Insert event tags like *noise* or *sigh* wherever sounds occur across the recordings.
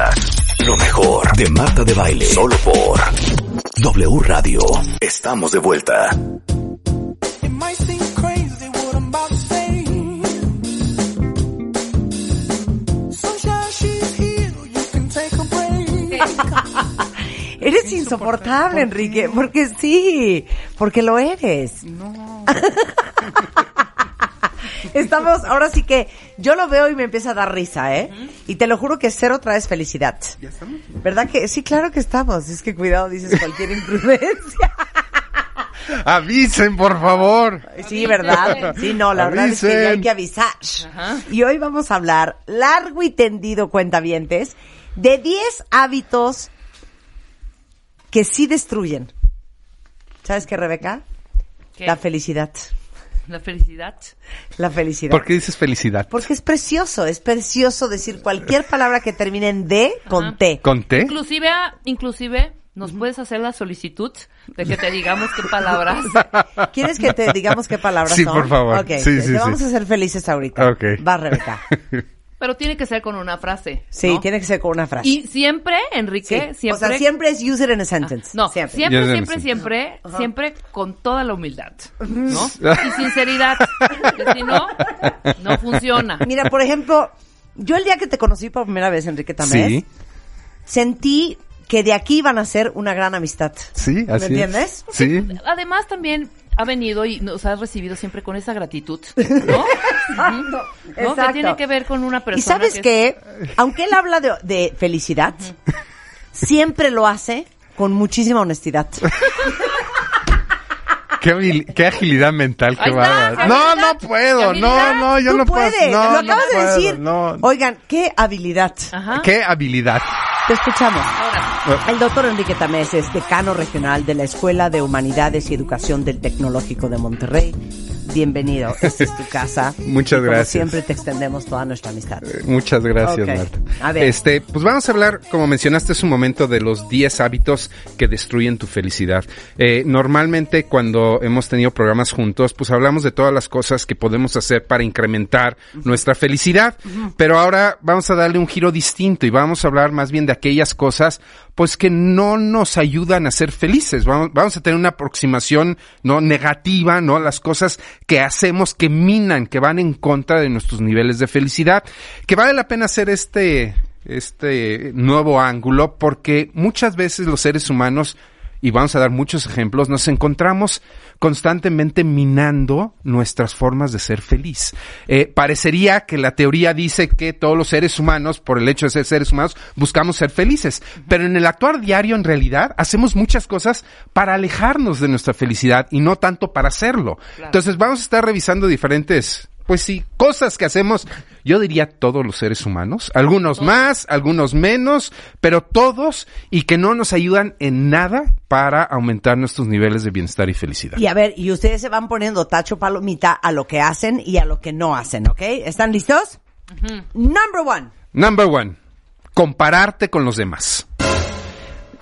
Escuchas lo mejor de Marta de Baile. Solo por W Radio. Estamos de vuelta. *laughs* Eres insoportable, Enrique, porque sí, porque lo eres. No. *laughs* Estamos, ahora sí que yo lo veo y me empieza a dar risa, ¿eh? Y te lo juro que cero traes felicidad. ¿Ya estamos? ¿Verdad que? Sí, claro que estamos. Es que cuidado, dices cualquier imprudencia. *laughs* Avisen, por favor. Sí, ¿verdad? Sí, no, la verdad es que hay que avisar. Y hoy vamos a hablar largo y tendido, cuentavientes, de 10 hábitos que sí destruyen. ¿Sabes qué, Rebeca? ¿Qué? La felicidad. La felicidad. La felicidad. ¿Por qué dices felicidad? Porque es precioso, es precioso decir cualquier palabra que termine en D con Ajá. T. ¿Con té? Inclusive, inclusive, nos puedes hacer la solicitud de que te digamos qué palabras. *laughs* ¿Quieres que te digamos qué palabras Sí, son? por favor. Ok, Sí, te, sí, te sí. vamos a hacer felices ahorita. Ok. Va, Rebeca. *laughs* Pero tiene que ser con una frase. Sí, ¿no? tiene que ser con una frase. Y siempre, Enrique, Sí. siempre. O sea, siempre es use it in a sentence. No, siempre. siempre, siempre, siempre, siempre, con toda la humildad, ¿no? *laughs* Y sinceridad, que si no, no funciona. Mira, por ejemplo, yo el día que te conocí por primera vez, Enrique Sí, sentí que de aquí iban a ser una gran amistad. sí, así es. entiendes? Sí. Además también ha venido y nos ha recibido siempre con esa gratitud, ¿no? *laughs* Exacto, ¿No? Que tiene que ver con una persona Y sabes que qué, aunque él habla de, de felicidad, siempre lo hace con muchísima honestidad. *laughs* Qué, qué agilidad mental, bárbaro. qué No, no puedo, no, no, yo Tú no puedo. No, lo no acabas de puedo, decir. No. Oigan, qué habilidad. Ajá. Qué habilidad. Te escuchamos. Ahora, El doctor Enrique Tamés es decano regional de la Escuela de Humanidades y Educación del Tecnológico de Monterrey. Bienvenido, esta es tu casa. *laughs* Muchas Y como gracias. siempre te extendemos toda nuestra amistad. Muchas gracias, Ok. Marta. A ver. Este, pues vamos a hablar, como mencionaste hace un momento, de los 10 hábitos que destruyen tu felicidad. Eh, normalmente cuando hemos tenido programas juntos, pues hablamos de todas las cosas que podemos hacer para incrementar nuestra felicidad, pero ahora vamos a darle un giro distinto y vamos a hablar más bien de aquellas cosas pues que no nos ayudan a ser felices. Vamos, a tener una aproximación no negativa, ¿no? Las cosas que hacemos que minan, que van en contra de nuestros niveles de felicidad, que vale la pena hacer este este nuevo ángulo porque muchas veces los seres humanos y vamos a dar muchos ejemplos, nos encontramos constantemente minando nuestras formas de ser feliz. Eh, parecería que la teoría dice que todos los seres humanos, por el hecho de ser seres humanos, buscamos ser felices, pero en el actuar diario, en realidad, hacemos muchas cosas para alejarnos de nuestra felicidad y no tanto para hacerlo. Entonces vamos a estar revisando diferentes pues sí, cosas que hacemos, yo diría todos los seres humanos, algunos más, algunos menos, pero todos y que no nos ayudan en nada para aumentar nuestros niveles de bienestar y felicidad. Y a ver, y ustedes se van poniendo tacho palomita a lo que hacen y a lo que no hacen, ¿ok? ¿Están listos? Number one. Number one, compararte con los demás.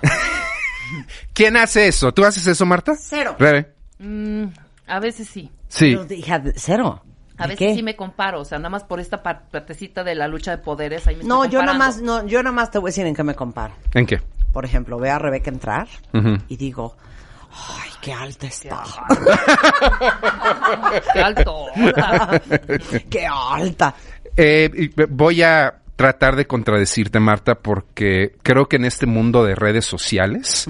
*laughs* ¿Quién hace eso? ¿Tú haces eso, Marta? Cero. Rebe. mm, a veces sí. Sí. Pero, hija, cero. A ¿De veces qué? sí me comparo, o sea, nada más por esta par- partecita de la lucha de poderes. Ahí me No, estoy yo nada más, no, yo nada más te voy a decir en qué me comparo. ¿En qué? Por ejemplo, veo a Rebeca entrar y digo, ay, qué alta está. *laughs* ¡Qué alto! *laughs* qué alta. Eh, voy a tratar de contradecirte, Marta, porque creo que en este mundo de redes sociales,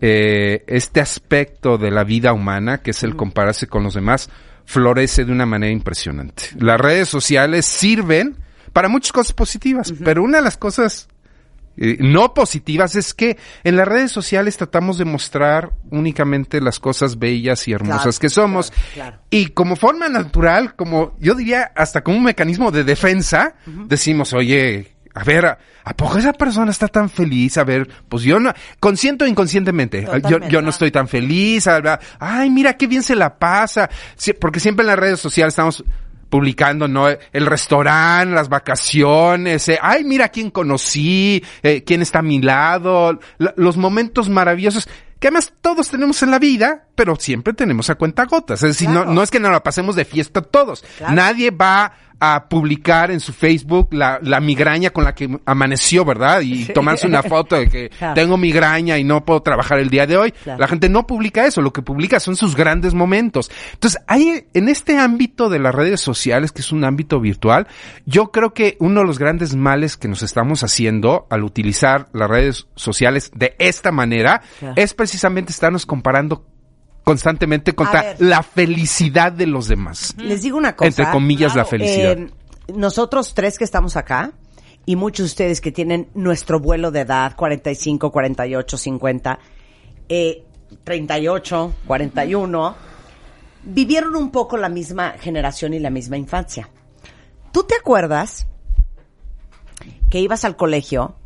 eh, este aspecto de la vida humana, que es el compararse con los demás, florece de una manera impresionante. Las redes sociales sirven para muchas cosas positivas, pero una de las cosas eh, no positivas es que en las redes sociales tratamos de mostrar únicamente las cosas bellas y hermosas Claro, que somos. claro, claro. Y como forma natural, como yo diría hasta como un mecanismo de defensa, decimos, oye, a ver, ¿a, a poco esa persona está tan feliz? A ver, pues yo no, consciente o inconscientemente, yo, yo no estoy tan feliz, ay, mira qué bien se la pasa, Sí, porque siempre en las redes sociales estamos publicando, ¿no? El restaurante, las vacaciones, eh, ay, mira quién conocí, eh, quién está a mi lado, la- los momentos maravillosos que además todos tenemos en la vida, pero siempre tenemos a cuenta gotas. Es decir, no, Claro. no es que nos la pasemos de fiesta todos. Claro. Nadie va a publicar en su Facebook la, la migraña con la que amaneció, ¿verdad? Y tomarse una *laughs* foto de que Claro. tengo migraña y no puedo trabajar el día de hoy. Claro. La gente no publica eso, lo que publica son sus grandes momentos. Entonces, hay en este ámbito de las redes sociales, que es un ámbito virtual, yo creo que uno de los grandes males que nos estamos haciendo al utilizar las redes sociales de esta manera Claro. es precisamente estarnos comparando constantemente contra la felicidad de los demás. Les digo una cosa. Entre comillas, la felicidad. Eh, nosotros tres que estamos acá y muchos de ustedes que tienen nuestro vuelo de edad, 45, 48, 50, eh, 38, 41, vivieron un poco la misma generación y la misma infancia. ¿Tú te acuerdas que ibas al colegio,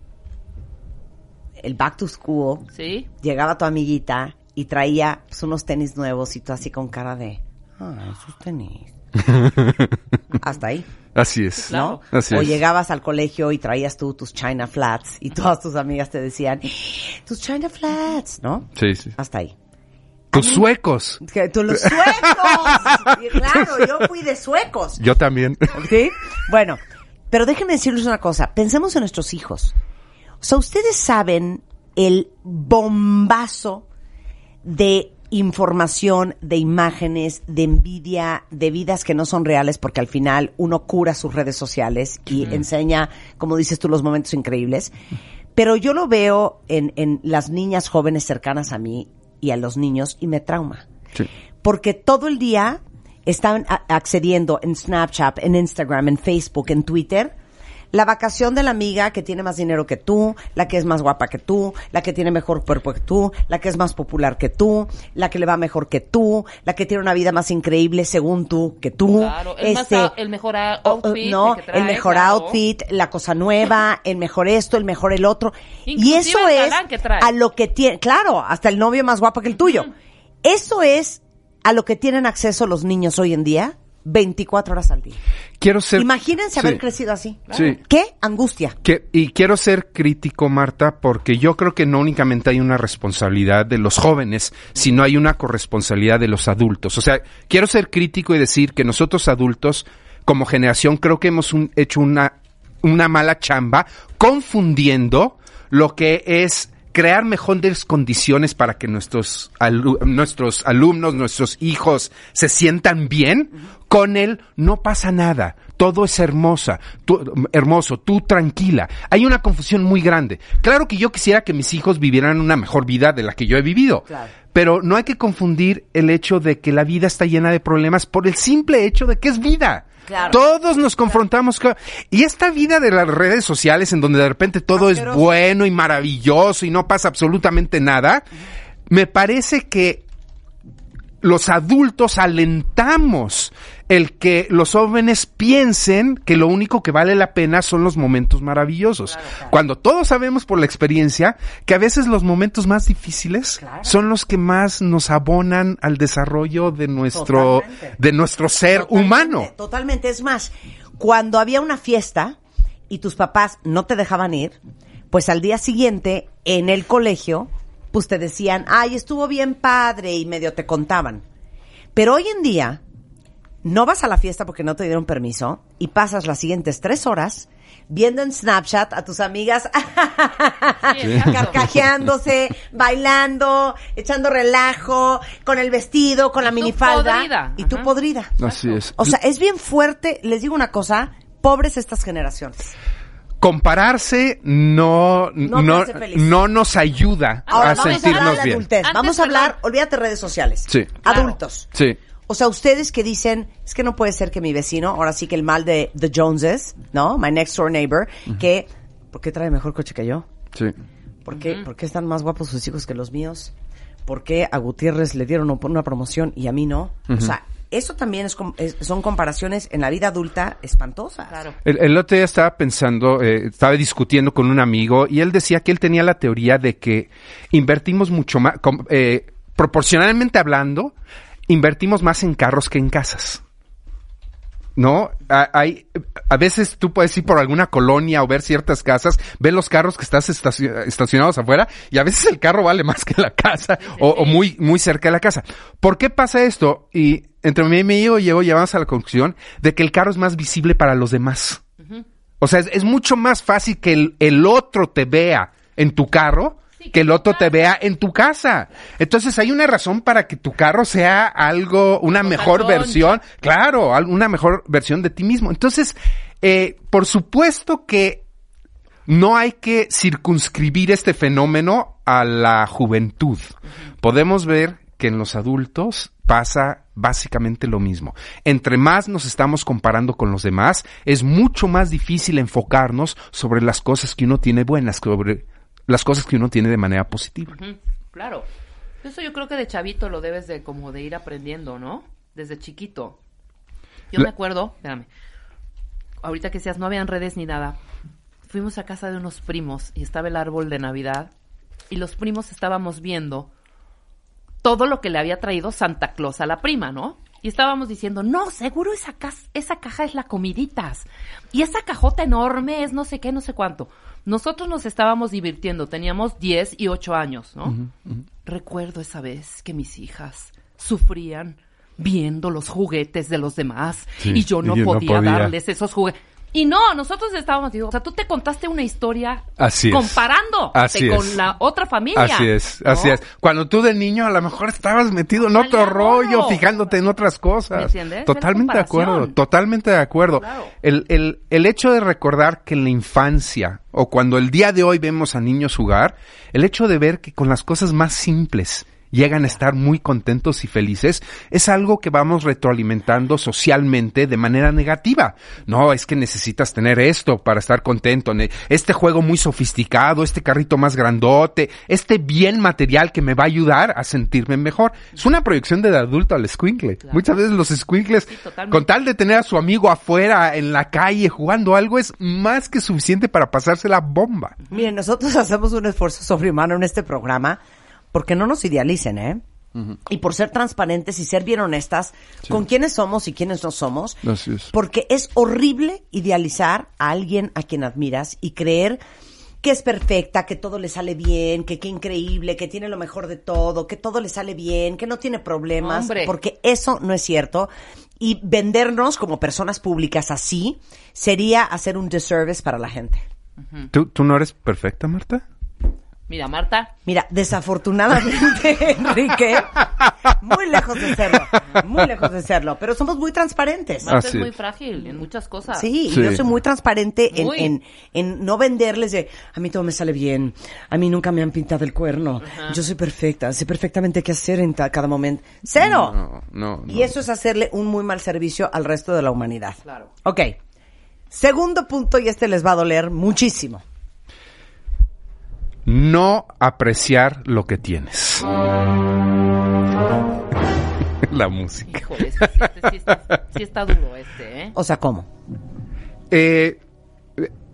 el back to school, Sí. llegaba tu amiguita y traía pues, unos tenis nuevos y tú así con cara de, ah, esos tenis. *laughs* Hasta ahí, Así es. ¿no? Así o es. llegabas al colegio y traías tú tus China Flats y todas tus amigas te decían, tus China Flats, ¿no? Sí, sí. Hasta ahí. Tus suecos. Que tú los suecos. Y claro, yo fui de suecos. Yo también. ¿Sí? Bueno, pero déjenme decirles una cosa. Pensemos en nuestros hijos. O sea, ustedes saben el bombazo de información, de imágenes, de envidia, de vidas que no son reales, porque al final uno cura sus redes sociales y enseña, como dices tú, los momentos increíbles. Pero yo lo veo en, en las niñas jóvenes cercanas a mí y a los niños y me trauma Sí. porque todo el día están accediendo en Snapchat, en Instagram, en Facebook, en Twitter, la vacación de la amiga que tiene más dinero que tú, la que es más guapa que tú, la que tiene mejor cuerpo que tú, la que es más popular que tú, la que le va mejor que tú, la que tiene una vida más increíble según tú que tú. Claro, el, más a- el mejor a- o- o- outfit. no, trae, el mejor claro. outfit, la cosa nueva, *laughs* el mejor esto, el mejor el otro. y Inclusive eso el es a lo que tiene, claro, hasta el novio más guapo que el tuyo. Eso es a lo que tienen acceso los niños hoy en día, 24 horas al día. Quiero ser. Imagínense haber crecido así. Sí. ¿Qué angustia? Que- y quiero ser crítico, Marta, porque yo creo que no únicamente hay una responsabilidad de los jóvenes, sino hay una corresponsabilidad de los adultos. O sea, quiero ser crítico y decir que nosotros adultos, como generación, creo que hemos un- hecho una, una mala chamba confundiendo lo que es crear mejores condiciones para que nuestros, alu- nuestros alumnos, nuestros hijos se sientan bien, con él no pasa nada. Todo es hermosa, tú- hermoso, tú tranquila. Hay una confusión muy grande. Claro que yo quisiera que mis hijos vivieran una mejor vida de la que yo he vivido. Claro. Pero no hay que confundir el hecho de que la vida está llena de problemas por el simple hecho de que es vida. Claro. Todos nos confrontamos con... Y esta vida de las redes sociales en donde de repente todo es bueno y maravilloso y no pasa absolutamente nada, me parece que los adultos alentamos el que los jóvenes piensen que lo único que vale la pena son los momentos maravillosos. Cuando todos sabemos por la experiencia que a veces los momentos más difíciles son los que más nos abonan al desarrollo de nuestro, Totalmente. de nuestro ser Totalmente, humano. Totalmente. Es más, cuando había una fiesta y tus papás no te dejaban ir, pues al día siguiente, en el colegio, pues te decían, ay, estuvo bien padre y medio te contaban. Pero hoy en día, no vas a la fiesta porque no te dieron permiso y pasas las siguientes tres horas viendo en Snapchat a tus amigas *laughs* carcajeándose, bailando, echando relajo, con el vestido, con la minifalda podrida, y tú ajá. podrida. Así es. O sea, es bien fuerte, les digo una cosa, pobres estas generaciones. compararse no, No no, nos ayuda Ahora a vamos a hablar sentirnos de bien. Antes, vamos a hablar, olvídate redes sociales. Sí. Claro. Adultos. Sí. O sea, ustedes que dicen, es que no puede ser que mi vecino, ahora sí que el mal de The Joneses, ¿no? My next door neighbor, que, ¿por qué trae mejor coche que yo? Sí. ¿Por qué, ¿Por qué están más guapos sus hijos que los míos? ¿Por qué a Gutiérrez le dieron una promoción y a mí no? O sea, eso también es, com- es- son comparaciones en la vida adulta espantosas. Claro. El, el otro día estaba pensando, eh, estaba discutiendo con un amigo y él decía que él tenía la teoría de que invertimos mucho más, com- eh, proporcionalmente hablando, invertimos más en carros que en casas. ¿No? A- Hay, a veces tú puedes ir por alguna colonia o ver ciertas casas, ver los carros que estás estaci- estacionados afuera y a veces el carro vale más que la casa o, o muy, muy cerca de la casa. ¿Por qué pasa esto? Y entre mí y mi amigo llego, llegamos a la conclusión de que el carro es más visible para los demás. O sea, es, es mucho más fácil que el, el otro te vea en tu carro que el otro te vea en tu casa. Entonces hay una razón para que tu carro sea algo, una mejor versión, claro, una mejor versión de ti mismo. Entonces, eh, por supuesto que no hay que circunscribir este fenómeno a la juventud. Podemos ver que en los adultos pasa básicamente lo mismo. Entre más nos estamos comparando con los demás, es mucho más difícil enfocarnos sobre las cosas que uno tiene buenas, sobre las cosas que uno tiene de manera positiva. Claro. Eso yo creo que de chavito lo debes de como de ir aprendiendo, ¿no? Desde chiquito. Yo La- me acuerdo, espérame, ahorita que seas, no habían redes ni nada. Fuimos a casa de unos primos y estaba el árbol de Navidad y los primos estábamos viendo todo lo que le había traído Santa Claus a la prima, ¿no? Y estábamos diciendo, no, seguro esa, cas- esa caja es la comiditas. Y esa cajota enorme es no sé qué, no sé cuánto. Nosotros nos estábamos divirtiendo, teníamos 10 y 8 años, ¿no? Recuerdo esa vez que mis hijas sufrían viendo los juguetes de los demás Sí, y yo no, y yo no podía, podía. darles esos juguetes. Y no, nosotros estábamos, digo, o sea, tú te contaste una historia Así es. comparando Así con la otra familia. Así es, ¿no? así es. Cuando tú de niño a lo mejor estabas metido en otro rollo, fijándote en otras cosas. ¿Me entiendes? Totalmente de acuerdo, totalmente de acuerdo. Claro. El, el, el hecho de recordar que en la infancia o cuando el día de hoy vemos a niños jugar, el hecho de ver que con las cosas más simples llegan a estar muy contentos y felices, es algo que vamos retroalimentando socialmente de manera negativa. No, es que necesitas tener esto para estar contento. Este juego muy sofisticado, este carrito más grandote, este bien material que me va a ayudar a sentirme mejor. Es una proyección del adulto al squinkle. Muchas veces los squinkles, totalmente. con tal de tener a su amigo afuera, en la calle, jugando algo, es más que suficiente para pasarse la bomba. Miren, nosotros *laughs* hacemos un esfuerzo sobrehumano en este programa porque no nos idealicen, ¿eh? Y por ser transparentes y ser bien honestas con quiénes somos y quiénes no somos. Así es. Porque es horrible idealizar a alguien a quien admiras y creer que es perfecta, que todo le sale bien, que qué increíble, que tiene lo mejor de todo, que todo le sale bien, que no tiene problemas, Hombre. porque eso no es cierto. Y vendernos como personas públicas así sería hacer un disservice para la gente. ¿Tú, tú no eres perfecta, Marta? Mira, Marta, Mira, desafortunadamente, *laughs* Enrique, muy lejos de serlo, muy lejos de serlo, pero somos muy transparentes. Marta es muy frágil en muchas cosas. Sí, Sí. yo soy muy transparente en, Muy. en, en no venderles de, a mí todo me sale bien, a mí nunca me han pintado el cuerno, yo soy perfecta, sé perfectamente qué hacer en cada momento. ¡Cero! No, no, Y eso es hacerle un muy mal servicio al resto de la humanidad. Claro. Ok. Segundo punto, y este les va a doler muchísimo. No apreciar lo que tienes. *laughs* La música. Híjole, este, sí, este sí está, sí está duro este, ¿eh? O sea, ¿cómo? Eh,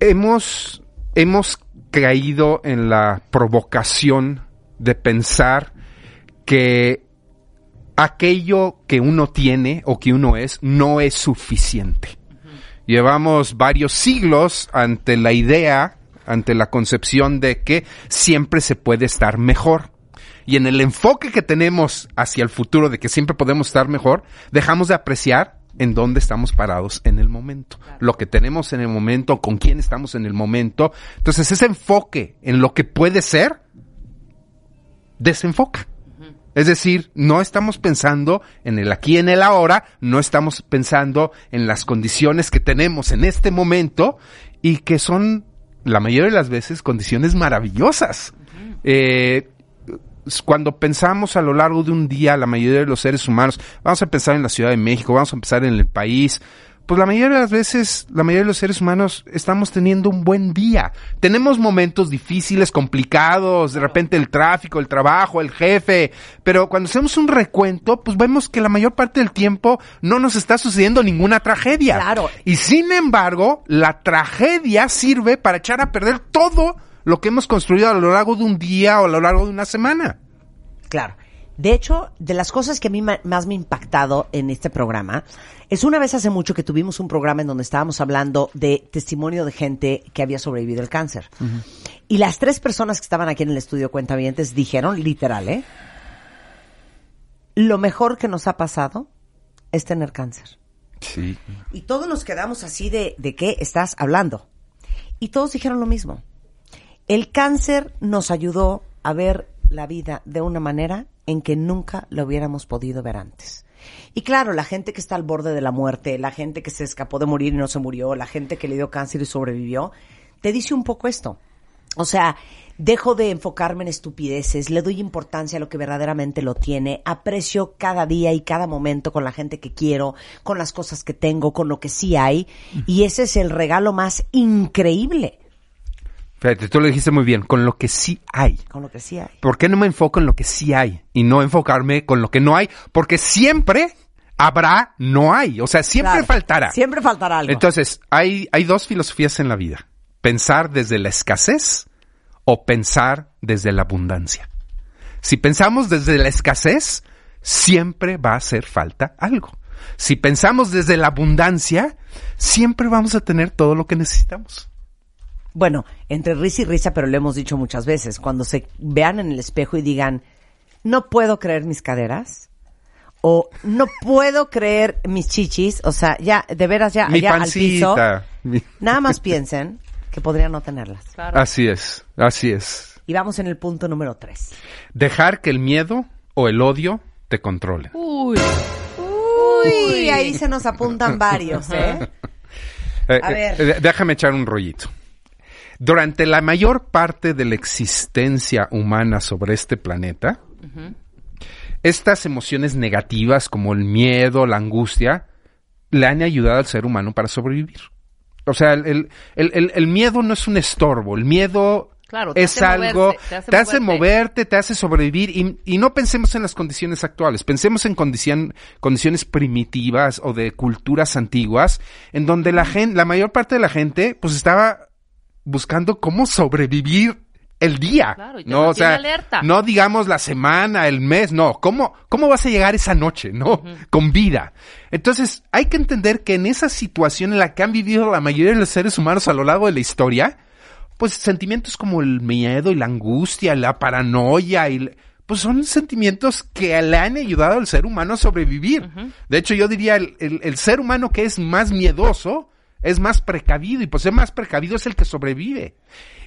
hemos, hemos caído en la provocación de pensar que aquello que uno tiene o que uno es no es suficiente. Llevamos varios siglos ante la idea, ante la concepción de que siempre se puede estar mejor. Y en el enfoque que tenemos hacia el futuro de que siempre podemos estar mejor, dejamos de apreciar en dónde estamos parados en el momento, lo que tenemos en el momento, con quién estamos en el momento. Entonces ese enfoque en lo que puede ser, desenfoca. Es decir, no estamos pensando en el aquí, en el ahora, no estamos pensando en las condiciones que tenemos en este momento y que son, la mayoría de las veces, condiciones maravillosas. Eh, cuando pensamos a lo largo de un día, la mayoría de los seres humanos, vamos a pensar en la Ciudad de México, vamos a pensar en el país, pues la mayoría de las veces, la mayoría de los seres humanos estamos teniendo un buen día. Tenemos momentos difíciles, complicados, de repente el tráfico, el trabajo, el jefe, pero cuando hacemos un recuento, pues vemos que la mayor parte del tiempo no nos está sucediendo ninguna tragedia. Claro. Y sin embargo, la tragedia sirve para echar a perder todo lo que hemos construido a lo largo de un día o a lo largo de una semana. Claro. De hecho, de las cosas que a mí más me ha impactado en este programa, es una vez hace mucho que tuvimos un programa en donde estábamos hablando de testimonio de gente que había sobrevivido al cáncer. Y las tres personas que estaban aquí en el estudio Cuentavientes dijeron, literal, ¿eh? Lo mejor que nos ha pasado es tener cáncer. Sí. Y todos nos quedamos así de, ¿de qué estás hablando? Y todos dijeron lo mismo. El cáncer nos ayudó a ver la vida de una manera en que nunca lo hubiéramos podido ver antes. Y claro, la gente que está al borde de la muerte, la gente que se escapó de morir y no se murió, la gente que le dio cáncer y sobrevivió, te dice un poco esto. O sea, dejo de enfocarme en estupideces, le doy importancia a lo que verdaderamente lo tiene, aprecio cada día y cada momento con la gente que quiero, con las cosas que tengo, con lo que sí hay, y ese es el regalo más increíble, Fíjate, tú lo dijiste muy bien, con lo que sí hay. con lo que sí hay. ¿Por qué no me enfoco en lo que sí hay y no enfocarme con lo que no hay? Porque siempre habrá, no hay. O sea, siempre Claro, faltará. Siempre faltará algo. Entonces, hay, hay dos filosofías en la vida. Pensar desde la escasez o pensar desde la abundancia. Si pensamos desde la escasez, siempre va a hacer falta algo. Si pensamos desde la abundancia, siempre vamos a tener todo lo que necesitamos. Bueno, entre risa y risa, pero lo hemos dicho muchas veces, cuando se vean en el espejo y digan, no puedo creer mis caderas, o no puedo creer mis chichis, o sea, ya, de veras ya, Mi allá al piso, mi- nada más piensen que podrían no tenerlas. Claro. Así es, así es. Y vamos en el punto número tres. Dejar que el miedo o el odio te controlen. Uy. Uy, ahí se nos apuntan varios, ¿eh? *laughs* Eh, A eh, ver. eh, déjame echar un rollito. Durante la mayor parte de la existencia humana sobre este planeta, estas emociones negativas como el miedo, la angustia, le han ayudado al ser humano para sobrevivir. O sea, el, el- el- el- miedo no es un estorbo, el miedo Claro, te es hace algo, moverte, te te hace, hace moverte. moverte. te hace sobrevivir y, y no pensemos en las condiciones actuales, pensemos en condicion- condiciones primitivas o de culturas antiguas, en donde la gente, la mayor parte de la gente, pues estaba buscando cómo sobrevivir el día. Claro, y te no, o sea, alerta. no digamos la semana, el mes, no. ¿Cómo, cómo vas a llegar esa noche, no? Con vida. Entonces, hay que entender que en esa situación en la que han vivido la mayoría de los seres humanos a lo largo de la historia, pues sentimientos como el miedo y la angustia, la paranoia y pues son sentimientos que le han ayudado al ser humano a sobrevivir. De hecho, yo diría el, el- el ser humano que es más miedoso es más precavido y pues ser más precavido es el que sobrevive.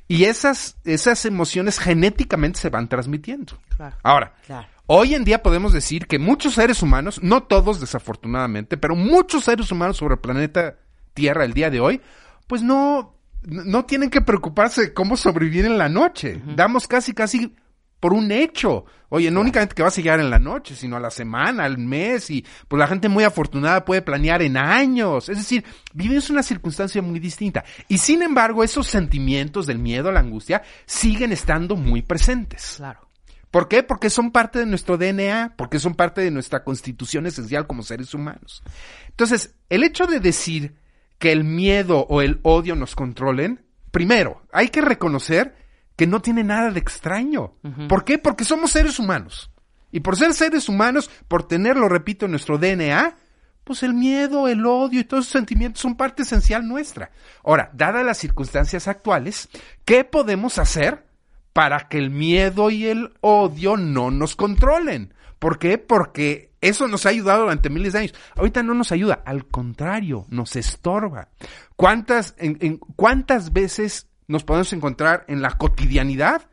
Y esas, esas emociones genéticamente se van transmitiendo. Claro. Ahora, Claro. hoy en día podemos decir que muchos seres humanos, no todos desafortunadamente, pero muchos seres humanos sobre el planeta Tierra el día de hoy, pues no, no tienen que preocuparse de cómo sobrevivir en la noche. Damos casi, casi por un hecho. Oye, no únicamente que vas a llegar en la noche, sino a la semana, al mes, y pues la gente muy afortunada puede planear en años. Es decir, vives una circunstancia muy distinta. Y sin embargo, esos sentimientos del miedo, la angustia, siguen estando muy presentes. Claro. ¿Por qué? Porque son parte de nuestro DNA, porque son parte de nuestra constitución esencial como seres humanos. Entonces, el hecho de decir que el miedo o el odio nos controlen, primero, hay que reconocer que no tiene nada de extraño. ¿Por qué? Porque somos seres humanos. Y por ser seres humanos, por tenerlo, repito, en nuestro DNA, pues el miedo, el odio y todos esos sentimientos son parte esencial nuestra. Ahora, dadas las circunstancias actuales, ¿qué podemos hacer para que el miedo y el odio no nos controlen? ¿Por qué? Porque eso nos ha ayudado durante miles de años. Ahorita no nos ayuda, al contrario, nos estorba. ¿Cuántas, en, en- cuántas veces nos podemos encontrar en la cotidianidad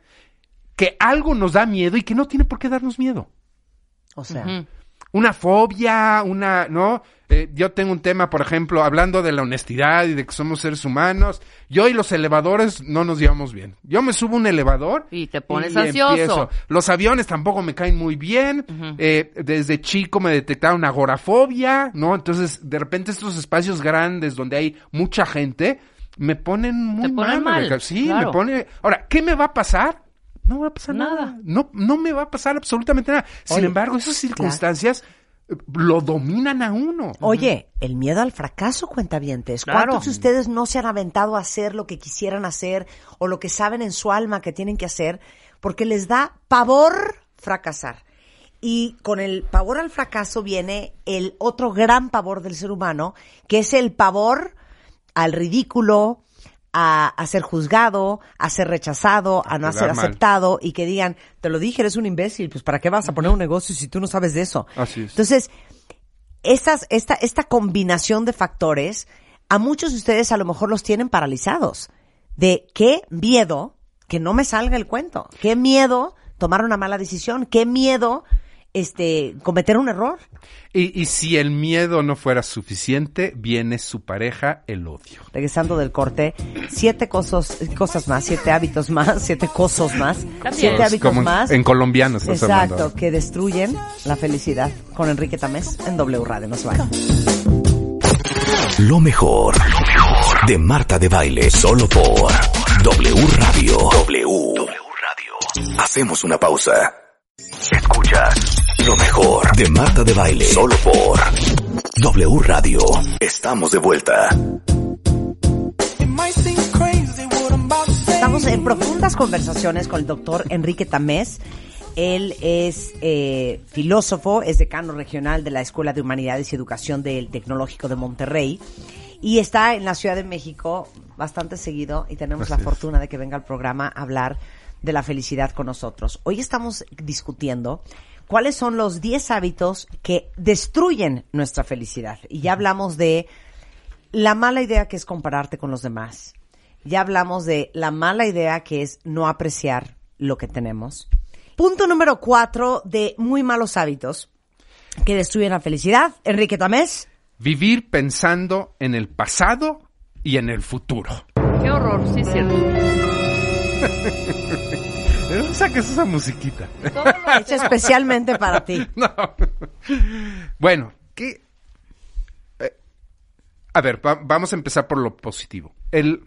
que algo nos da miedo y que no tiene por qué darnos miedo? O sea, una fobia, una, ¿no? Eh, yo tengo un tema, por ejemplo, hablando de la honestidad y de que somos seres humanos. Yo y los elevadores no nos llevamos bien. Yo me subo a un elevador Y te pones ansioso. empiezo. Los aviones tampoco me caen muy bien. Eh, desde chico me detectaron agorafobia, ¿no? Entonces, de repente estos espacios grandes donde hay mucha gente me ponen muy Te ponen mal. mal, Sí, claro. me pone. Ahora, ¿qué me va a pasar? No me va a pasar nada. Nada. No, no me va a pasar absolutamente nada. Sin Oye, embargo, esas circunstancias eh, lo dominan a uno. Oye, el miedo al fracaso, cuentavientes. Claro. ¿Cuántos de ustedes no se han aventado a hacer lo que quisieran hacer o lo que saben en su alma que tienen que hacer porque les da pavor fracasar? Y con el pavor al fracaso viene el otro gran pavor del ser humano, que es el pavor al ridículo, a, a ser juzgado, a ser rechazado, a no ser mal. aceptado y que digan, te lo dije, eres un imbécil, pues ¿para qué vas a poner un negocio si tú no sabes de eso? Así es. Entonces, estas, esta, esta combinación de factores, a muchos de ustedes a lo mejor los tienen paralizados. De qué miedo que no me salga el cuento. Qué miedo tomar una mala decisión. Qué miedo este cometer un error. Y, y si el miedo no fuera suficiente, viene su pareja, el odio. Regresando del corte, siete cosas, cosas más, siete hábitos más, siete cosas más, siete hábitos Como más. en colombiano estás Exacto, hablando. que destruyen la felicidad. Con Enrique Tamés en W Radio. No se vayan. Lo mejor, lo mejor de Marta de Baile, solo por W Radio. W. Radio. Hacemos una pausa. Escuchas lo mejor de Marta de Baile, solo por W Radio. Estamos de vuelta. Estamos en profundas conversaciones con el doctor Enrique Tamés. Él es eh, filósofo, es decano regional de la Escuela de Humanidades y Educación del Tecnológico de Monterrey y está en la Ciudad de México bastante seguido y tenemos la es. fortuna de que venga al programa a hablar de la felicidad con nosotros. Hoy estamos discutiendo cuáles son los 10 hábitos que destruyen nuestra felicidad y ya hablamos de la mala idea que es compararte con los demás. Ya hablamos de la mala idea que es no apreciar lo que tenemos. Punto número cuatro de muy malos hábitos que destruyen la felicidad. Enrique Tamés. Vivir pensando en el pasado y en el futuro. Qué horror, sí es cierto. *laughs* ¿De dónde sacas esa musiquita? Hecho especialmente para ti. *laughs* No. Bueno, ¿qué? eh, a ver, va- vamos a empezar por lo positivo. El,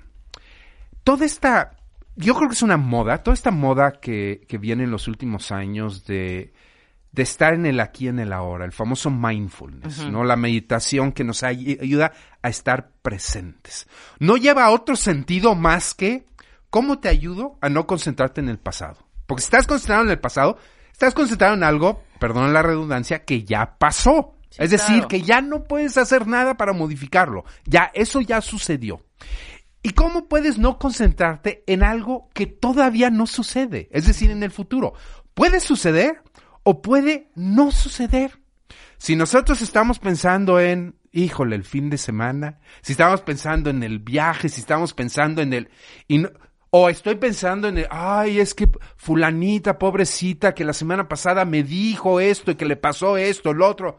toda esta, yo creo que es una moda, toda esta moda que, que viene en los últimos años de, de estar en el aquí, en el ahora, el famoso mindfulness, ¿no? La meditación que nos ay- ayuda a estar presentes. No lleva a otro sentido más que cómo te ayudo a no concentrarte en el pasado. Porque si estás concentrado en el pasado, estás concentrado en algo, perdón la redundancia, que ya pasó. Sí, es decir, claro. que ya no puedes hacer nada para modificarlo. Ya, eso ya sucedió. ¿Y cómo puedes no concentrarte en algo que todavía no sucede? Es decir, en el futuro. Puede suceder o puede no suceder. Si nosotros estamos pensando en, híjole, el fin de semana, si estamos pensando en el viaje, si estamos pensando en el... y no- o estoy pensando en el, ay, es que fulanita, pobrecita, que la semana pasada me dijo esto y que le pasó esto, lo otro.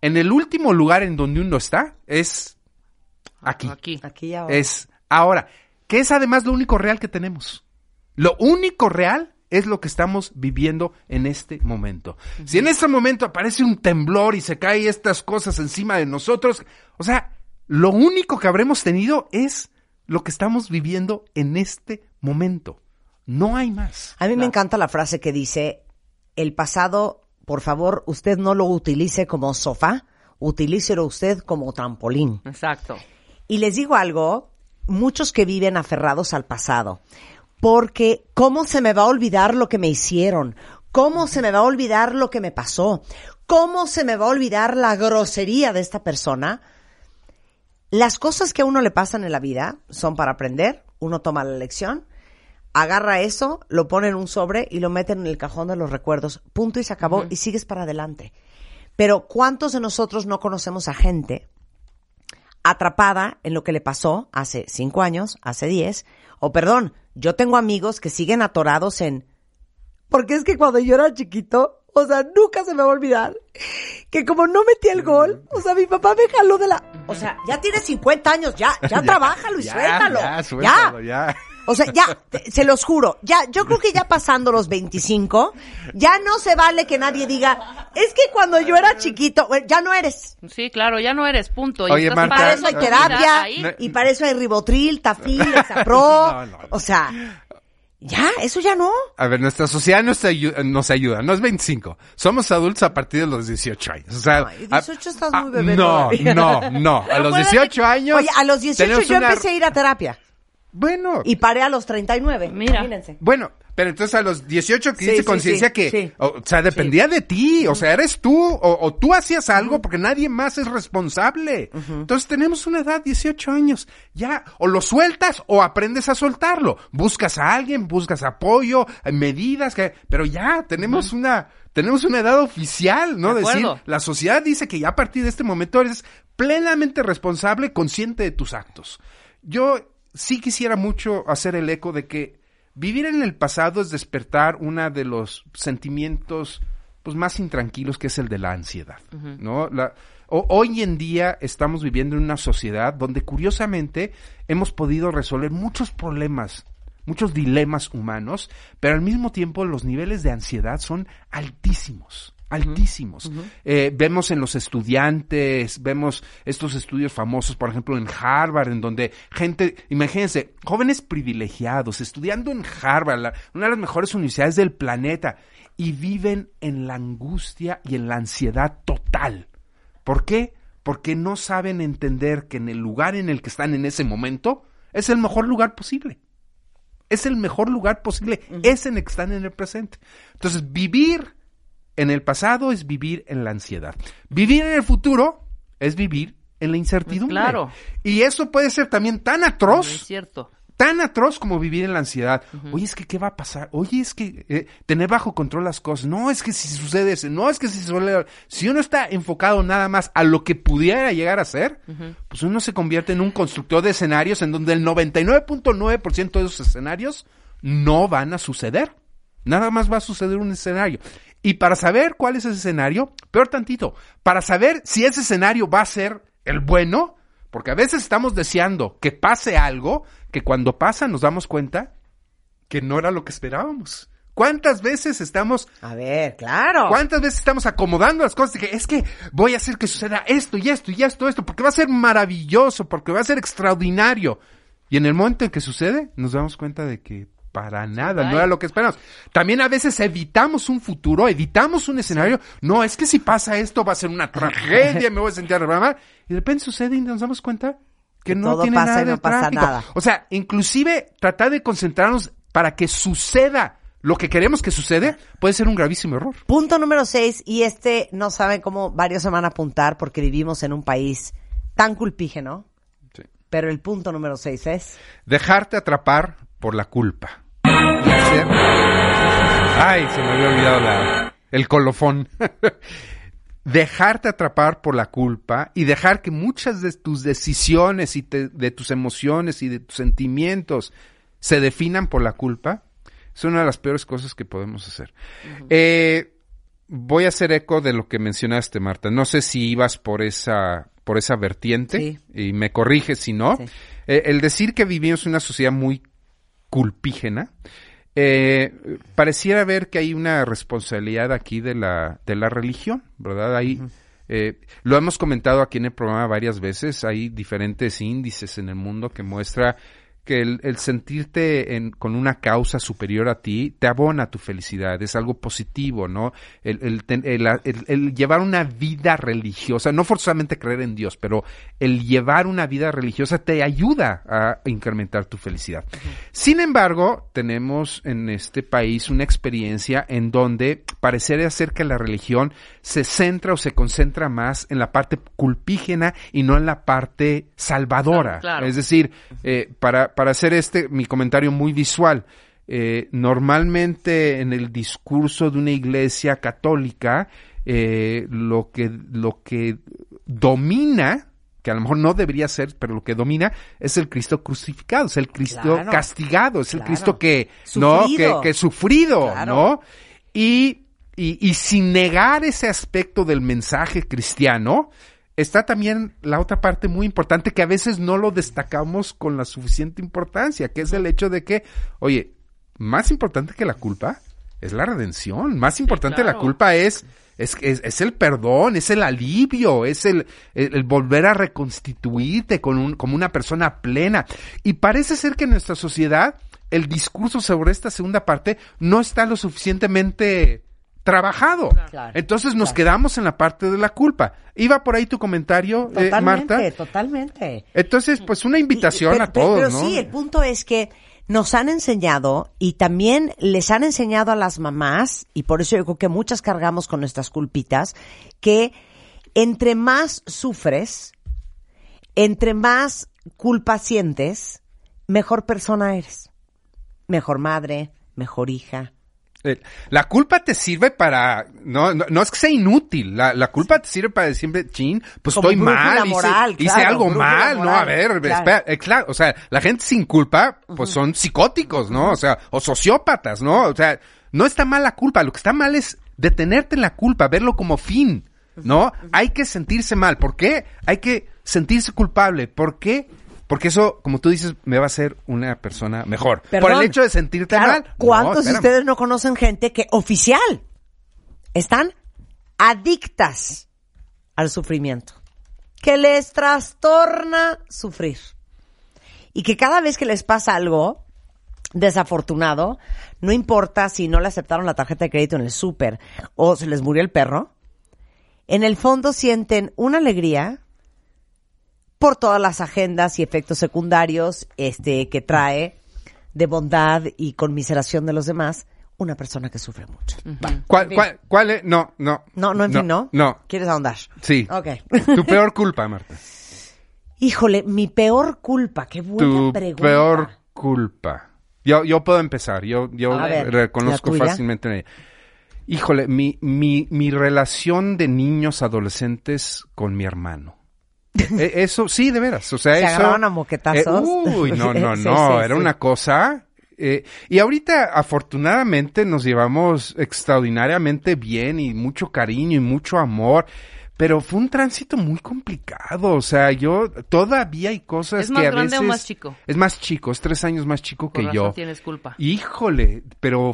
En el último lugar en donde uno está es aquí. Aquí. Aquí y ahora. Es ahora, que es además lo único real que tenemos. Lo único real es lo que estamos viviendo en este momento. Si en este momento aparece un temblor y se caen estas cosas encima de nosotros, o sea, lo único que habremos tenido es lo que estamos viviendo en este momento. No hay más. A mí me encanta la frase que dice, el pasado, por favor, usted no lo utilice como sofá, utilícelo usted como trampolín. Exacto. Y les digo algo, muchos que viven aferrados al pasado, porque ¿cómo se me va a olvidar lo que me hicieron? ¿Cómo se me va a olvidar lo que me pasó? ¿Cómo se me va a olvidar la grosería de esta persona? Las cosas que a uno le pasan en la vida son para aprender, uno toma la lección, agarra eso, lo pone en un sobre y lo mete en el cajón de los recuerdos, punto y se acabó y sigues para adelante. Pero ¿cuántos de nosotros no conocemos a gente atrapada en lo que le pasó hace cinco años, hace diez, o perdón, yo tengo amigos que siguen atorados en, porque es que cuando yo era chiquito, o sea, nunca se me va a olvidar que como no metí el gol, o sea, mi papá me jaló de la... O sea, ya tienes 50 años, *laughs* ya, ya, trabájalo y Ya, suéltalo. ya, suéltalo, ya. O sea, ya, te- se los juro, ya, yo creo que ya pasando los 25, ya no se vale que nadie diga, es que cuando yo era chiquito, bueno, ya no eres. Sí, claro, ya no eres, punto. Y Oye, estás Marta, Para eso hay terapia. No. y para eso hay ribotril, tafil, *laughs* exapro. No, no, no. O sea, ya, eso ya no. A ver, nuestra sociedad nos ayuda, nos ayuda, no es 25. Somos adultos a partir de los 18 años. O sea, Ay, a- 18 estás a- muy bebé No, todavía. no, no. A *laughs* los Acuérdate 18 que- años. Oye, a los 18 tenemos yo una- empecé a ir a terapia. Bueno, Y paré a los 39. Mira. Imagínense. bueno, pero entonces a los 18 que Sí, hice sí, conciencia sí, que, o, sea, dependía de ti, o sea, eres tú, o, o tú hacías algo porque nadie más es responsable. Entonces tenemos una edad, 18 años, ya, o lo sueltas o aprendes a soltarlo. Buscas a alguien, buscas apoyo, eh, medidas, que, pero ya, tenemos una, tenemos una edad oficial, ¿no? De Decir, la sociedad dice que ya a partir de este momento eres plenamente responsable, consciente de tus actos. Yo sí quisiera mucho hacer el eco de que vivir en el pasado es despertar uno de los sentimientos pues más intranquilos que es el de la ansiedad, ¿no? La, o- hoy en día estamos viviendo en una sociedad donde curiosamente hemos podido resolver muchos problemas, muchos dilemas humanos, pero al mismo tiempo los niveles de ansiedad son altísimos altísimos. Eh, vemos en los estudiantes, vemos estos estudios famosos, por ejemplo, en Harvard, en donde gente, imagínense, jóvenes privilegiados, estudiando en Harvard, la- una de las mejores universidades del planeta, y viven en la angustia y en la ansiedad total. ¿Por qué? Porque no saben entender que en el lugar en el que están en ese momento es el mejor lugar posible. Es el mejor lugar posible. Es en el que están en el presente. Entonces, vivir en el pasado es vivir en la ansiedad. Vivir en el futuro es vivir en la incertidumbre. Claro. Y eso puede ser también tan Es atroz, cierto. tan atroz como vivir en la ansiedad. Oye, es que ¿qué va a pasar? Oye, es que eh, tener bajo control las cosas. No, es que si sucede eso. No, es que si suele... Si uno está enfocado nada más a lo que pudiera llegar a ser, pues uno se convierte en un constructor de escenarios en donde el 99.9% de esos escenarios no van a suceder. Nada más va a suceder un escenario. Y para saber cuál es ese escenario, peor tantito, para saber si ese escenario va a ser el bueno, porque a veces estamos deseando que pase algo que cuando pasa nos damos cuenta que no era lo que esperábamos. ¿Cuántas veces estamos A ver, claro. ¿Cuántas veces estamos acomodando las cosas? Que es que voy a hacer que suceda esto y esto y esto, esto, porque va a ser maravilloso, porque va a ser extraordinario. Y en el momento en que sucede, nos damos cuenta de que para nada, no era lo que esperamos. También a veces evitamos un futuro, evitamos un escenario. No, es que si pasa esto va a ser una tragedia, me voy a sentir a Y de repente sucede y nos damos cuenta que Que no todo tiene pasa nada y no de pasa trágico. nada. O sea, inclusive tratar de concentrarnos para que suceda lo que queremos que sucede puede ser un gravísimo error. Punto número 6, y este no saben cómo varios se van a apuntar porque vivimos en un país tan culpígeno. Sí. Pero el punto número 6 es. Dejarte atrapar por la culpa. Ay, se me había olvidado la- el colofón. *laughs* Dejarte atrapar por la culpa y dejar que muchas de tus decisiones y te- de tus emociones y de tus sentimientos se definan por la culpa es una de las peores cosas que podemos hacer. Eh, voy a hacer eco de lo que mencionaste, Marta. No sé si ibas por esa, por esa vertiente Sí. y me corriges si no. Sí. Eh, el decir que vivimos en una sociedad muy culpígena, eh, pareciera ver que hay una responsabilidad aquí de la, de la religión, ¿verdad? Hay, eh, lo hemos comentado aquí en el programa varias veces, hay diferentes índices en el mundo que muestra que el, el sentirte en- con una causa superior a ti te abona tu felicidad, es algo positivo, ¿no? El, llevar una vida religiosa, no forzosamente creer en Dios, pero el llevar una vida religiosa te ayuda a incrementar tu felicidad. Sin embargo, tenemos en este país una experiencia en donde parecería ser que la religión se centra o se concentra más en la parte culpígena y no en la parte salvadora. Claro, claro. Es decir, eh, para, para hacer este mi comentario muy visual, eh, normalmente en el discurso de una iglesia católica, eh, lo que, lo que domina, que a lo mejor no debería ser, pero lo que domina es el Cristo crucificado, es el Cristo Claro. castigado, es el. Cristo que, no, que, Sufrido. que sufrido, Claro. ¿no? Y, y, y sin negar ese aspecto del mensaje cristiano, está también la otra parte muy importante que a veces no lo destacamos con la suficiente importancia, que es el hecho de que, oye, más importante que la culpa es la redención, más importante la claro. culpa es, es, es, es el perdón, es el alivio, es el, el, el volver a reconstituirte con un, como una persona plena. Y parece ser que en nuestra sociedad el discurso sobre esta segunda parte no está lo suficientemente trabajado. Claro, Entonces nos claro. quedamos en la parte de la culpa. Iba por ahí tu comentario, eh, Totalmente, Marta. totalmente. Entonces, pues una invitación Pero- a todos, pero ¿no? sí, el punto es que nos han enseñado y también les han enseñado a las mamás, y por eso yo creo que muchas cargamos con nuestras culpitas, que entre más sufres, entre más culpa sientes, mejor persona eres. Mejor madre, mejor hija. Eh, La culpa te sirve para, no, no, no es que sea inútil, la, la culpa te sirve para decir siempre, chin, pues Como estoy mal, hice, moral, hice claro, algo mal, no, a ver, claro. espera, eh, claro, o sea, la gente sin culpa, pues son psicóticos, ¿no? O sea, o sociópatas, ¿no? O sea, no está mal la culpa, lo que está mal es detenerte en la culpa, verlo como fin, ¿no? Hay que sentirse mal, ¿por qué? Hay que sentirse culpable, ¿por qué? Porque eso, como tú dices, me va a hacer una persona mejor. Por el hecho de sentirte Claro, mal. ¿Cuántos de ustedes no conocen gente que oficial están adictas al sufrimiento? Que les trastorna sufrir. Y que cada vez que les pasa algo desafortunado, no importa si no le aceptaron la tarjeta de crédito en el súper o se les murió el perro, en el fondo sienten una alegría por todas las agendas y efectos secundarios este que trae de bondad y conmiseración de los demás una persona que sufre mucho. Va. ¿Cuál, En fin. cuál, cuál es? No, no. No, no, en fin, ¿no? No. ¿Quieres ahondar? Sí. Ok. Tu peor culpa, Marta. *laughs* Híjole, mi peor culpa, qué buena Tu pregunta. peor culpa. Yo, yo puedo empezar. Yo, yo ver, reconozco fácilmente. en ella. Híjole, mi, mi, mi relación de niños adolescentes con mi hermano. *laughs* Eh, eso, sí, de veras. O sea, ¿Se eso. agarraban a moquetazos? eh, uy, no, *laughs* no, no. sí, era sí. una cosa. eh, y ahorita, afortunadamente, nos llevamos extraordinariamente bien y mucho cariño y mucho amor. Pero fue un tránsito muy complicado. O sea, yo todavía hay cosas ¿Es más que a grande o más chico? Es más chico, es tres años más chico Con que razón yo. tienes culpa. Híjole, pero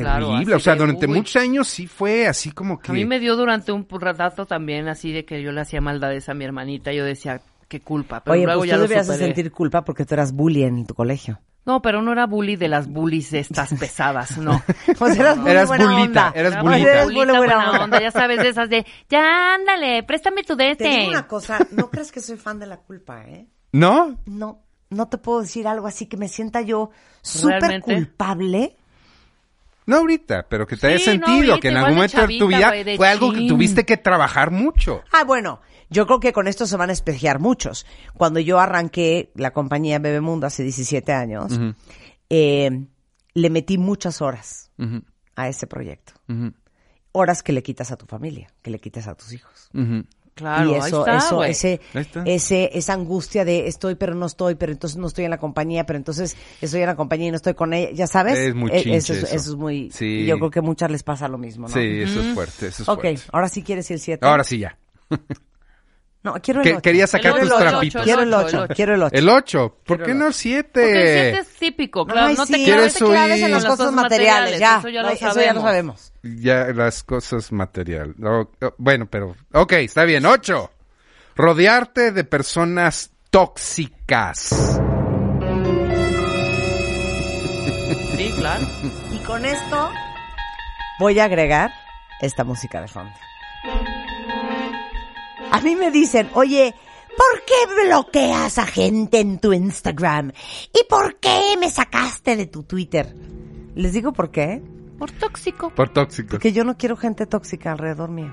Claro, terrible. o sea, de, durante uy. muchos años sí fue así como que. A mí me dio durante un rato también así de que yo le hacía maldades a mi hermanita. Yo decía, qué culpa. Pero Oye, luego pues ya tú lo debías de superé. sentir culpa porque tú eras bully en tu colegio. No, pero no era bully de las bullies estas *laughs* pesadas, no. *laughs* Pues eras bully Eras buena bulita, onda. eras Era bulita. Eras bulita bully buena buena onda. onda, ya sabes, de esas de, ya ándale, préstame tu Te dete. digo una cosa, no crees que soy fan de la culpa, ¿eh? ¿No? No, no te puedo decir algo así que me sienta yo súper ¿Realmente? culpable. No ahorita, pero que te haya Sí, no, sentido ahorita que en algún de momento de tu chavita, vida de fue algo que tuviste que trabajar mucho. Ah, bueno, yo creo que con esto se van a espejear muchos. Cuando yo arranqué la compañía Bebemundo hace 17 años, eh, le metí muchas horas a ese proyecto. Horas que le quitas a tu familia, que le quitas a tus hijos. Claro, y ahí eso, está, eso, ese, Ahí está. ese, esa angustia de estoy pero no estoy, pero entonces no estoy en la compañía, pero entonces estoy en la compañía y no estoy con ella, ya sabes. Es muy Eh, chinche eso, es- eso. eso es muy, Sí. yo creo que a muchas les pasa lo mismo, ¿no? Sí, eso es fuerte, eso es Ok, fuerte. ahora sí quieres el 7. Ahora sí ya. *laughs* No, quiero el Que- 8. quería sacar El tus trapitos. ocho, Quiero el el 8, ocho, el ocho. quiero el 8. El 8. ¿Por qué no el Porque 7? el siete es típico, claro, Ay, no te ¿Quieres te claves oír? en las cosas materiales, ya. eso ya lo Ay, sabemos. Eso ya lo sabemos. Ya las cosas material. No, oh, bueno, pero... Ok, está bien. 8. Rodearte de personas tóxicas. Sí, claro. Y con esto voy a agregar esta música de fondo. A mí me dicen, oye, ¿por qué bloqueas a gente en tu Instagram? ¿Y por qué me sacaste de tu Twitter? Les digo por qué. Por tóxico. Por tóxicos. Porque yo no quiero gente tóxica alrededor mío.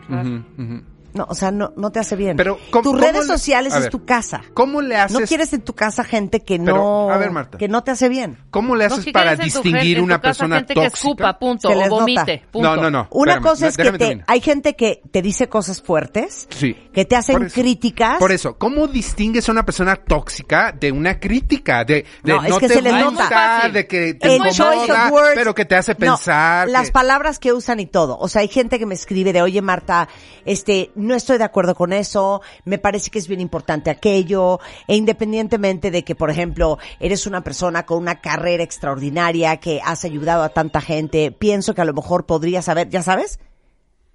No, o sea, no, no te hace bien. Pero, ¿cómo- Tus redes le- sociales es ver, tu casa. ¿Cómo le haces? No quieres en tu casa gente que Pero, no, a ver, Marta. que no te hace bien. ¿Cómo le No, haces si para quieres en tu distinguir en una casa persona gente tóxica? que escupa, punto, Se o les nota. vomite, punto. No, no, no. Una espérame, cosa es que te, hay gente que te dice cosas fuertes, Sí. que te hacen Por eso. críticas. Por eso, ¿cómo distingues a una persona tóxica de una crítica? De, de No, no, es que te se les nota. De que te incomoda, of words. pero que te hace pensar. las palabras que usan y todo. O sea, hay gente que me escribe de, oye Marta, este, no estoy de acuerdo con eso, me parece que es bien importante aquello, e independientemente de que, por ejemplo, eres una persona con una carrera extraordinaria, que has ayudado a tanta gente, pienso que a lo mejor podrías saber, ¿ya sabes?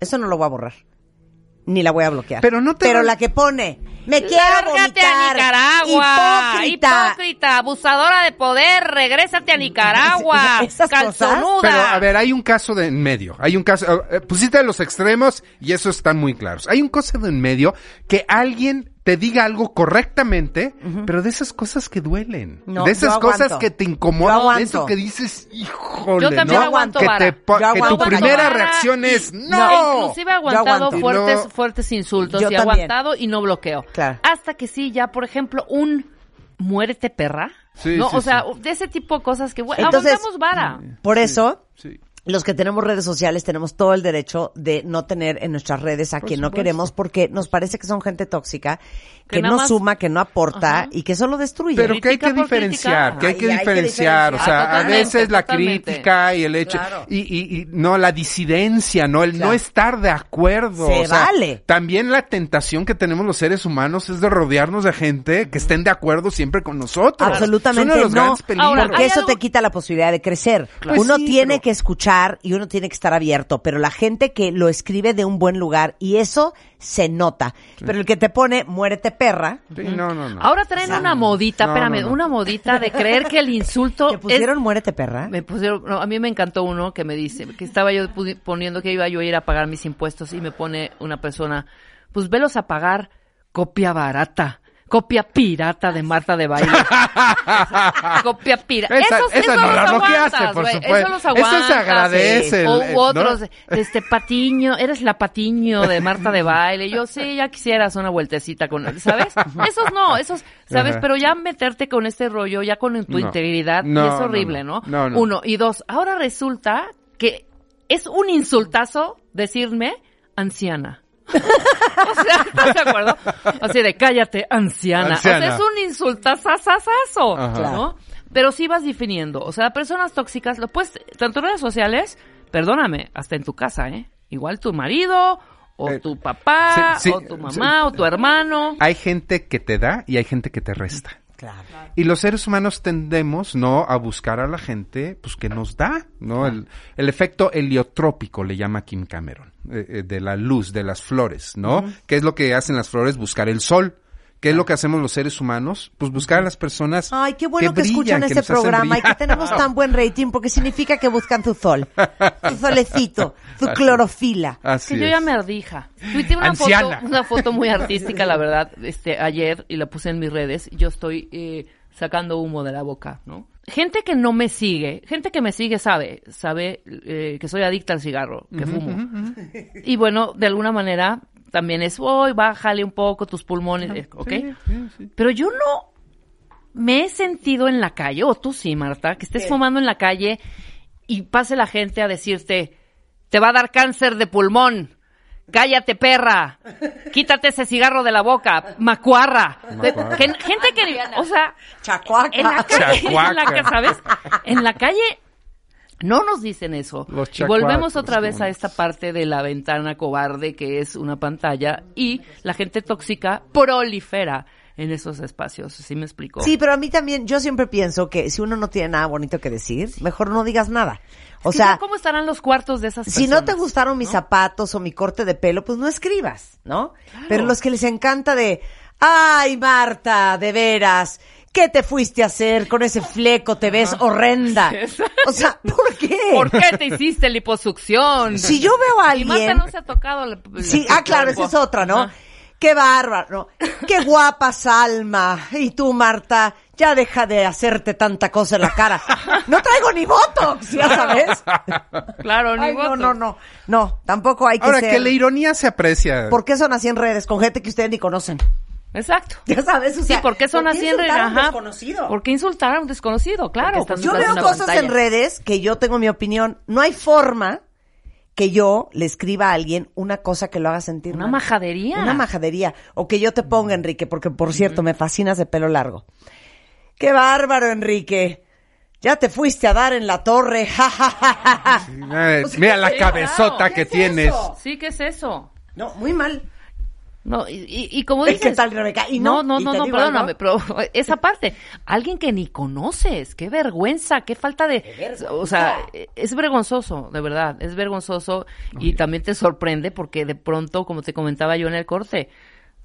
Eso no lo voy a borrar. Ni la voy a bloquear. Pero no te Pero la que pone, me quiero Lárgate a vomitar, Nicaragua. hipócrita. Hipócrita, abusadora de poder, regrésate a *laughs* Nicaragua. *laughs* Esas cosas. calzonuda. Pero, a ver, hay un caso de en medio. Hay un caso, eh, pusiste los extremos y eso están muy claros. Hay un caso de en medio que alguien te diga algo correctamente, pero de esas cosas que duelen. No, de esas cosas que te incomodan. De eso que dices, híjole, Yo también ¿no? aguanto que, te po- Yo que tu aguanto primera vara. reacción es, No. no. Inclusive he aguantado fuertes, No. fuertes insultos Yo y he también. aguantado y no bloqueo. Claro. Hasta que sí, ya, por ejemplo, un muérete perra. Sí, no, sí, o sea, sí. de ese tipo de cosas que bueno, Entonces- aguantamos vara. Por eso, Sí. Los que tenemos redes sociales tenemos todo el derecho de no tener en nuestras redes a quien no queremos porque nos parece que son gente tóxica, que, no más- suma, que no aporta Ajá. y que solo destruye. Pero que hay que diferenciar, que hay que diferenciar, o sea, Ah, a veces la totalmente. crítica y el hecho, Claro. y, y, y no, la disidencia, no, el no estar de acuerdo. Se o sea, vale. También la tentación que tenemos los seres humanos es de rodearnos de gente que estén de acuerdo siempre con nosotros. Absolutamente Es uno de los no, grandes peligros. Ahora, porque eso algo- te quita la posibilidad de crecer. Pues uno sí, tiene pero- que escuchar y uno tiene que estar abierto, pero la gente que lo escribe de un buen lugar y eso se nota. Pero el que te pone muérete perra, Sí, no, no, no. Ahora traen una modita, No, espérame, no, no. una modita de creer que el insulto *laughs* te pusieron es... muérete perra. Me pusieron, no, a mí me encantó uno que me dice, que estaba yo poniendo que iba yo a ir a pagar mis impuestos y me pone una persona, pues velos a pagar copia barata, copia pirata de Marta de Baile. *laughs* copia pirata. Esos, esa esos no los aguantas, por güey, supuesto. Eso los Eso se aguantas. agradece, O el- otros, ¿no? este Patiño, eres la Patiño de Marta de Baile. Yo sí, ya quisieras una vueltecita con él, ¿sabes? Esos no, esos, ¿sabes? Ajá. Pero ya meterte con este rollo, ya con tu No. integridad, y es horrible, no. Uno. Y dos, ahora resulta que es un insultazo decirme anciana. *laughs* o sea, ¿estás de acuerdo? Así de cállate, anciana. O sea, es un insultazazazazo. ¿no? Pero sí vas definiendo. O sea, personas tóxicas, lo puedes, tanto en redes sociales, perdóname, hasta en tu casa, ¿eh? Igual tu marido, o Eh, tu papá, sí, sí, o tu mamá, o tu hermano. Hay gente que te da y hay gente que te resta. Claro. Y los seres humanos tendemos, ¿no? A buscar a la gente, pues, que nos da, ¿no? El, el efecto heliotrópico le llama Kim Cameron, eh, eh, de la luz, de las flores, ¿no? ¿Qué es lo que hacen las flores? Buscar el sol. ¿Qué es lo que hacemos los seres humanos? Pues buscar a las personas Ay, qué bueno que, brillan, escuchan que este programa y que tenemos tan buen rating porque significa que buscan tu sol, tu solecito, tu Así. clorofila. Así que yo es. ya me ardija. Tuiteé una foto, una foto muy artística, la verdad, este, ayer, y la puse en mis redes. Yo estoy eh, sacando humo de la boca, ¿no? Gente que no me sigue, gente que me sigue sabe, sabe eh, que soy adicta al cigarro, que fumo. Y bueno, de alguna manera también es, hoy bájale un poco tus pulmones, eh, ¿ok? Pero yo no me he sentido en la calle, o tú sí, Marta, que estés fumando en la calle y pase la gente a decirte, te va a dar cáncer de pulmón. Cállate, perra. Quítate ese cigarro de la boca. Macuarra. Macuarra. Gen- gente que, o sea, Chacuaca. en la calle, *laughs* en la ¿sabes? En la calle no nos dicen eso. Los y volvemos otra vez ¿cómo a esta parte de la ventana cobarde que es una pantalla y la gente tóxica prolifera en esos espacios. ¿Sí me explico? Sí, pero a mí también, yo siempre pienso que si uno no tiene nada bonito que decir, mejor no digas nada. O Es que sea, ¿cómo estarán los cuartos de esas si no te personas? gustaron mis zapatos o mi corte de pelo, pues no escribas, ¿no? Pero los que les encanta de, ay, Marta, de veras, ¿qué te fuiste a hacer con ese fleco? Te ves horrenda. *laughs* O sea, ¿por qué? ¿Por qué te hiciste liposucción? Si yo veo a Y Marta alguien... no se ha tocado. el- el- Sí, ah, claro, esa es otra, ¿no? Ajá. Qué bárbaro, ¿no? Qué guapa Salma. Y tú, Marta, ya deja de hacerte tanta cosa en la cara. No traigo ni botox, ya sabes. Claro, ni Ay, no, no, no. No, tampoco hay que Ahora ser. que la ironía se aprecia. ¿Por qué son así en redes con gente que ustedes ni conocen? Exacto. *laughs* Ya sabes, o Sí, ¿por qué son ¿por así en redes? desconocido? ¿Por qué insultar a un desconocido? Claro. Estás Yo veo cosas pantalla. en redes que yo tengo mi opinión. No hay forma que yo le escriba a alguien una cosa que lo haga sentir Una mal. majadería. Una majadería. O que yo te ponga, Enrique, porque por cierto, me fascinas de pelo largo. ¡Qué bárbaro, Enrique! Ya te fuiste a dar en la torre. *laughs* ja, ja, ja, ja, ja. Eh, O sea, mira ¿qué la es? cabezota ¿Qué que es tienes. eso? Sí, ¿qué es eso? No, muy mal. No, y, y, y como ¿Qué dices... tal, Rebeca? Y no, no, no, no, digo perdóname, algo. pero *laughs* esa parte, alguien que ni conoces, qué vergüenza, qué falta de... vergüenza. O sea, es vergonzoso, de verdad, es vergonzoso y también te sorprende porque de pronto, como te comentaba yo en el corte,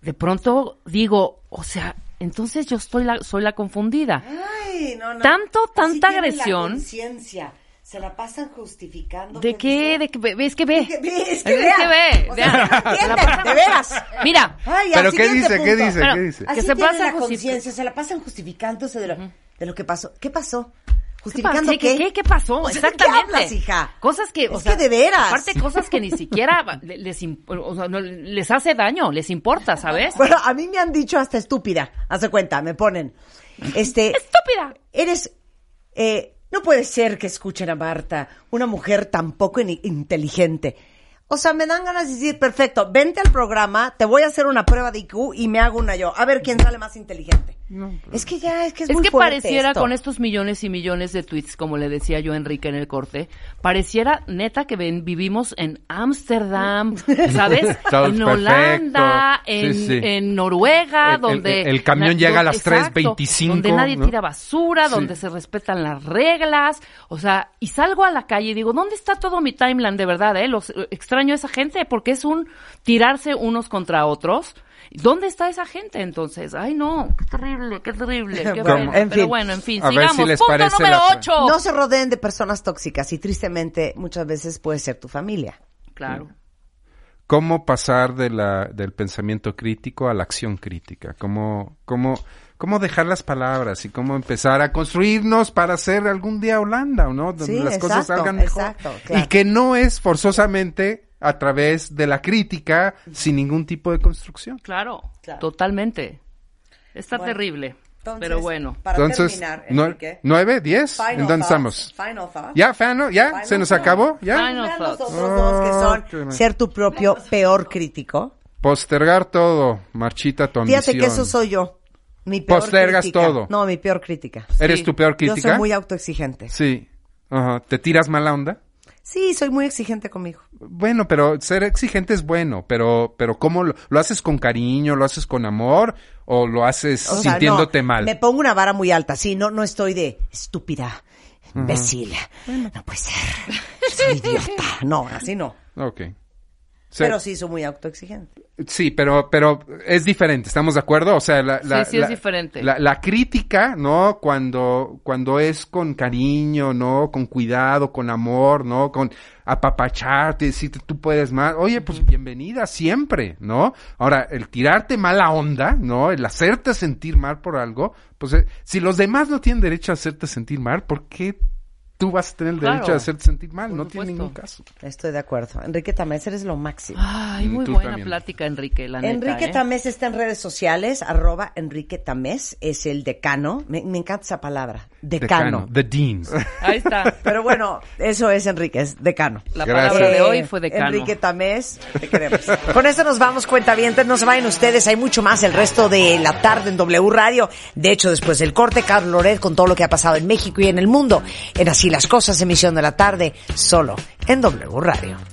de pronto digo, o sea, entonces yo estoy la, soy la confundida. Ay, no, no. Tanto, tanta agresión. La. Se la pasan justificando. ¿De qué? ¿De qué? ve- ¿Ves que ve? Es que ve, es Es que que vea. ve, O sea, de veras. Mira, Ay, ¿Pero qué dice? ¿Qué dice? Pero- ¿Qué dice? Así Que se pasa la conciencia, se la pasan justificándose de lo, de lo que pasó. ¿Qué pasó? ¿Qué, ¿Justificando qué? qué, qué, qué pasó? O sea, ¿de qué Exactamente. hablas, hija? Cosas que, o Es sea, que de veras. Aparte, cosas que ni *laughs* siquiera le- les, o sea, no, les hace daño, les importa, ¿sabes? Bueno, a mí me han dicho hasta estúpida. Hace cuenta, me ponen. Este. *laughs* Estúpida. Eres. Eh, no puede ser que escuchen a Marta, una mujer tan poco in- inteligente. O sea, me dan ganas de decir, perfecto, vente al programa, te voy a hacer una prueba de IQ y me hago una yo. A ver quién sale más inteligente. Es que ya, es que es, Es muy que fuerte pareciera esto. con estos millones y millones de tweets, como le decía yo a Enrique en el corte, pareciera neta que ven- vivimos en Ámsterdam, *laughs* ¿sabes? En Holanda, en, Sí, sí. en Noruega, El- donde... el camión llega a las exacto, 3:25, Donde nadie ¿no? tira basura, Sí. donde se respetan las reglas, o sea, y salgo a la calle y digo, ¿dónde está todo mi timeline de verdad, eh? Los, extraño a esa gente porque es un tirarse unos contra otros. ¿Dónde está esa gente entonces? Ay, no, qué terrible, qué terrible, qué Bueno, en Pero fin. bueno, en fin, A ver sigamos. si les Punto parece número la- 8. No se rodeen de personas tóxicas y tristemente muchas veces puede ser tu familia. Claro. ¿Cómo pasar de la, del pensamiento crítico a la acción crítica? ¿Cómo, cómo, ¿Cómo dejar las palabras y cómo empezar a construirnos para ser algún día Holanda, ¿o ¿no? Donde Sí, las cosas exacto, salgan mejor. exacto, claro. Y que no es forzosamente a través de la crítica sin ningún tipo de construcción. Claro, Claro. totalmente. Está Bueno, terrible. Entonces, pero bueno. Para Entonces, terminar, Enrique, ¿nueve, diez? final ¿En dónde estamos? Final thoughts. ¿Ya, Fano? ¿Ya? Final ¿Se nos acabó? ¿Ya? Final los otros dos que son Oh, ser tu propio peor crítico. Postergar todo, marchita tu ambición. Fíjate que eso soy yo. Mi peor Postergas crítica. todo. No, mi peor crítica. ¿Eres Sí. tu peor Yo crítica? soy muy autoexigente. Sí. Ajá. ¿Te tiras mala onda? Sí, soy muy exigente conmigo. Bueno, pero ser exigente es bueno, pero, pero ¿cómo lo, lo haces con cariño, lo haces con amor o lo haces O sea, sintiéndote no, mal? Me pongo una vara muy alta. Sí, no, no estoy de estúpida, imbécil. No puede ser. Soy idiota. No, así no. Ok. Se- Pero sí soy muy autoexigente. Sí, pero, pero es diferente, ¿estamos de acuerdo? O sea, la, la- Sí, sí es la- diferente. La, la crítica, ¿no? Cuando, cuando es con cariño, ¿no? Con cuidado, con amor, ¿no? Con apapacharte, decirte tú puedes más. Oye, pues bienvenida siempre, ¿no? Ahora, el tirarte mala onda, ¿no? El hacerte sentir mal por algo, pues eh, si los demás no tienen derecho a hacerte sentir mal, ¿por qué tú vas a tener el Claro. derecho a hacerte sentir mal? Por no tiene ningún caso. Estoy de acuerdo. Enrique Tamés, eres lo máximo. Ay, muy buena también. plática, Enrique, la neta. Enrique ¿eh? Tamés está en redes sociales, arroba Enrique Tamés, es el decano. Me, me encanta esa palabra, decano. The Dean. *laughs* Ahí está. Pero bueno, eso es Enrique, es decano. La Gracias. palabra de hoy fue decano. Enrique Tamés, te queremos. Con esto nos vamos, cuentavientes, no se vayan ustedes, hay mucho más el resto de la tarde en W Radio. De hecho, después del corte, Carlos Loret con todo lo que ha pasado en México y en el mundo. En Así las Cosas, emisión de la tarde, solo en W Radio.